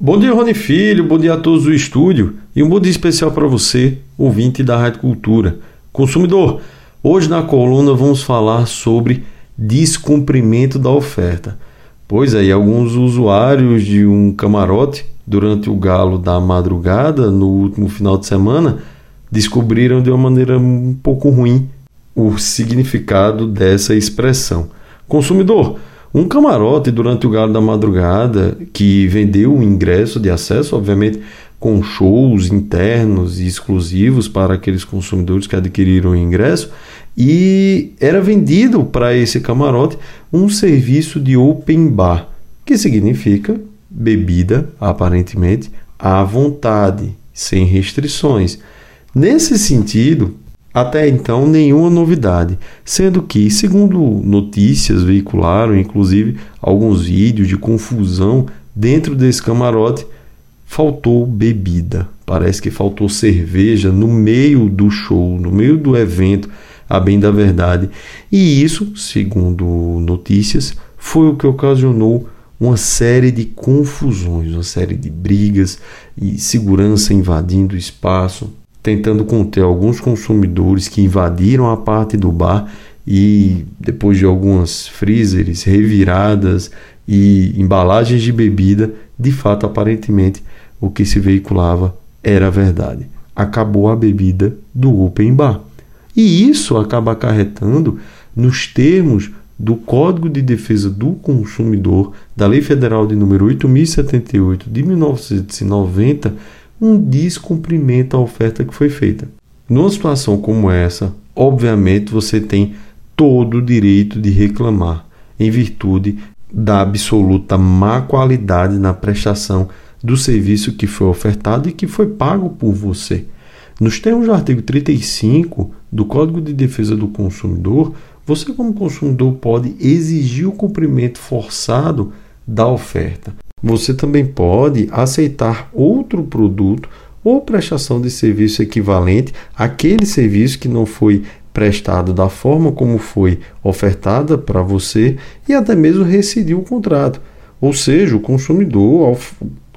Bom dia, Rony Filho, bom dia a todos do estúdio e um bom dia especial para você, ouvinte da Rádio Cultura. Consumidor, hoje na coluna vamos falar sobre descumprimento da oferta. Pois aí, alguns usuários de um camarote durante o galo da madrugada, no último final de semana, descobriram de uma maneira um pouco ruim o significado dessa expressão. Consumidor, um camarote durante o Galo da Madrugada que vendeu o ingresso de acesso, obviamente com shows internos e exclusivos para aqueles consumidores que adquiriram o ingresso, e era vendido para esse camarote um serviço de open bar, que significa bebida, aparentemente, à vontade, sem restrições. Nesse sentido, até então, nenhuma novidade, sendo que, segundo notícias veicularam, inclusive alguns vídeos de confusão dentro desse camarote, faltou bebida. Parece que faltou cerveja no meio do show, no meio do evento, a bem da verdade. E isso, segundo notícias, foi o que ocasionou uma série de confusões, uma série de brigas e segurança invadindo o espaço, tentando conter alguns consumidores que invadiram a parte do bar e depois de algumas freezers reviradas e embalagens de bebida, de fato aparentemente o que se veiculava era verdade. Acabou a bebida do open bar. E isso acaba acarretando nos termos do Código de Defesa do Consumidor da Lei Federal de número 8078 de 1990 um descumprimento à oferta que foi feita. Numa situação como essa, obviamente você tem todo o direito de reclamar, em virtude da absoluta má qualidade na prestação do serviço que foi ofertado e que foi pago por você. Nos termos do artigo 35 do Código de Defesa do Consumidor, você, como consumidor, pode exigir o cumprimento forçado da oferta. Você também pode aceitar outro produto ou prestação de serviço equivalente àquele serviço que não foi prestado da forma como foi ofertada para você e até mesmo rescindir o contrato. Ou seja, o consumidor, ao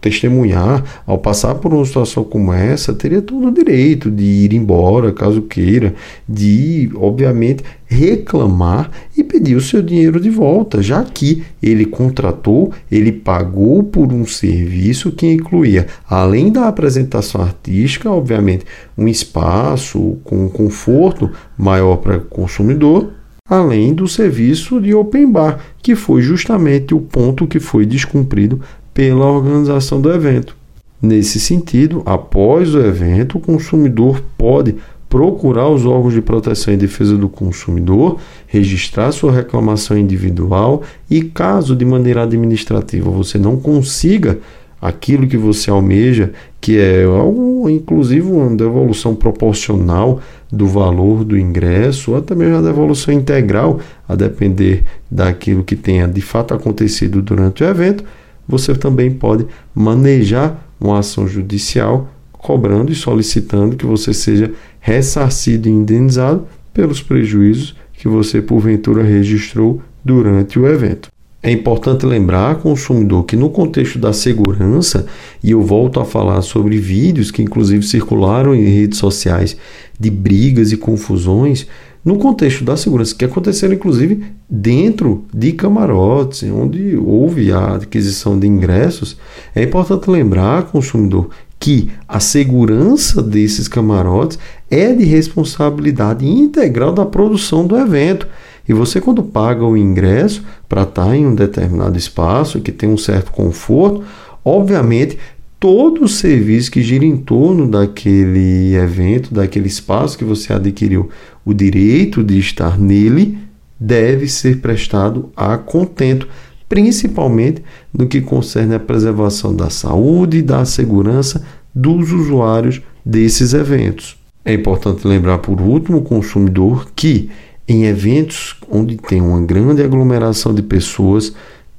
testemunhar, ao passar por uma situação como essa, teria todo o direito de ir embora, caso queira, de, obviamente, reclamar e pedir o seu dinheiro de volta, já que ele contratou, ele pagou por um serviço que incluía, além da apresentação artística, obviamente, um espaço com conforto maior para o consumidor, além do serviço de open bar, que foi justamente o ponto que foi descumprido pela organização do evento. Nesse sentido, após o evento, o consumidor pode procurar os órgãos de proteção e defesa do consumidor, registrar sua reclamação individual e, caso de maneira administrativa você não consiga aquilo que você almeja, que é algo, inclusive uma devolução proporcional do valor do ingresso, ou até mesmo a devolução integral, a depender daquilo que tenha de fato acontecido durante o evento, você também pode manejar uma ação judicial cobrando e solicitando que você seja ressarcido e indenizado pelos prejuízos que você porventura registrou durante o evento. É importante lembrar, consumidor, que no contexto da segurança, e eu volto a falar sobre vídeos que inclusive circularam em redes sociais de brigas e confusões, no contexto da segurança, que aconteceram inclusive dentro de camarotes, onde houve a aquisição de ingressos, é importante lembrar, consumidor, que a segurança desses camarotes é de responsabilidade integral da produção do evento. E você, quando paga o ingresso para estar em um determinado espaço que tem um certo conforto, obviamente todo o serviço que gira em torno daquele evento, daquele espaço que você adquiriu o direito de estar nele, deve ser prestado a contento, principalmente no que concerne a preservação da saúde e da segurança dos usuários desses eventos. É importante lembrar, por último, o consumidor que em eventos onde tem uma grande aglomeração de pessoas,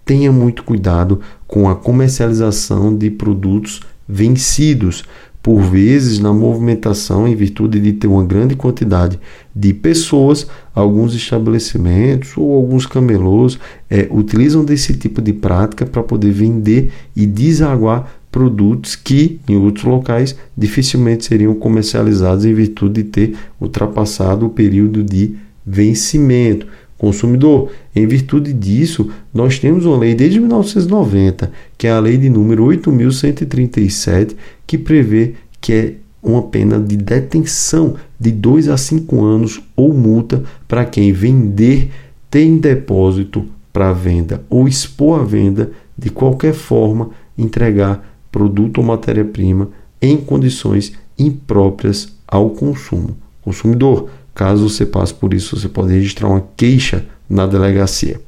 tenha muito cuidado com a comercialização de produtos vencidos, por vezes na movimentação em virtude de ter uma grande quantidade de pessoas, alguns estabelecimentos ou alguns camelôs é, utilizam desse tipo de prática para poder vender e desaguar produtos que, em outros locais, dificilmente seriam comercializados em virtude de ter ultrapassado o período de vencimento. Consumidor, em virtude disso, nós temos uma lei desde 1990, que é a lei de número 8137, que prevê que é uma pena de detenção de 2 a 5 anos ou multa para quem vender, ter em depósito para venda ou expor à venda de qualquer forma entregar produto ou matéria-prima em condições impróprias ao consumo. Consumidor, caso você passe por isso, você pode registrar uma queixa na delegacia.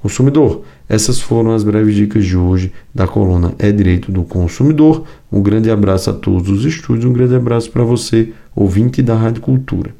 Consumidor, essas foram as breves dicas de hoje da coluna É Direito do Consumidor. Um grande abraço a todos os estúdios, um grande abraço para você, ouvinte da Rádio Cultura.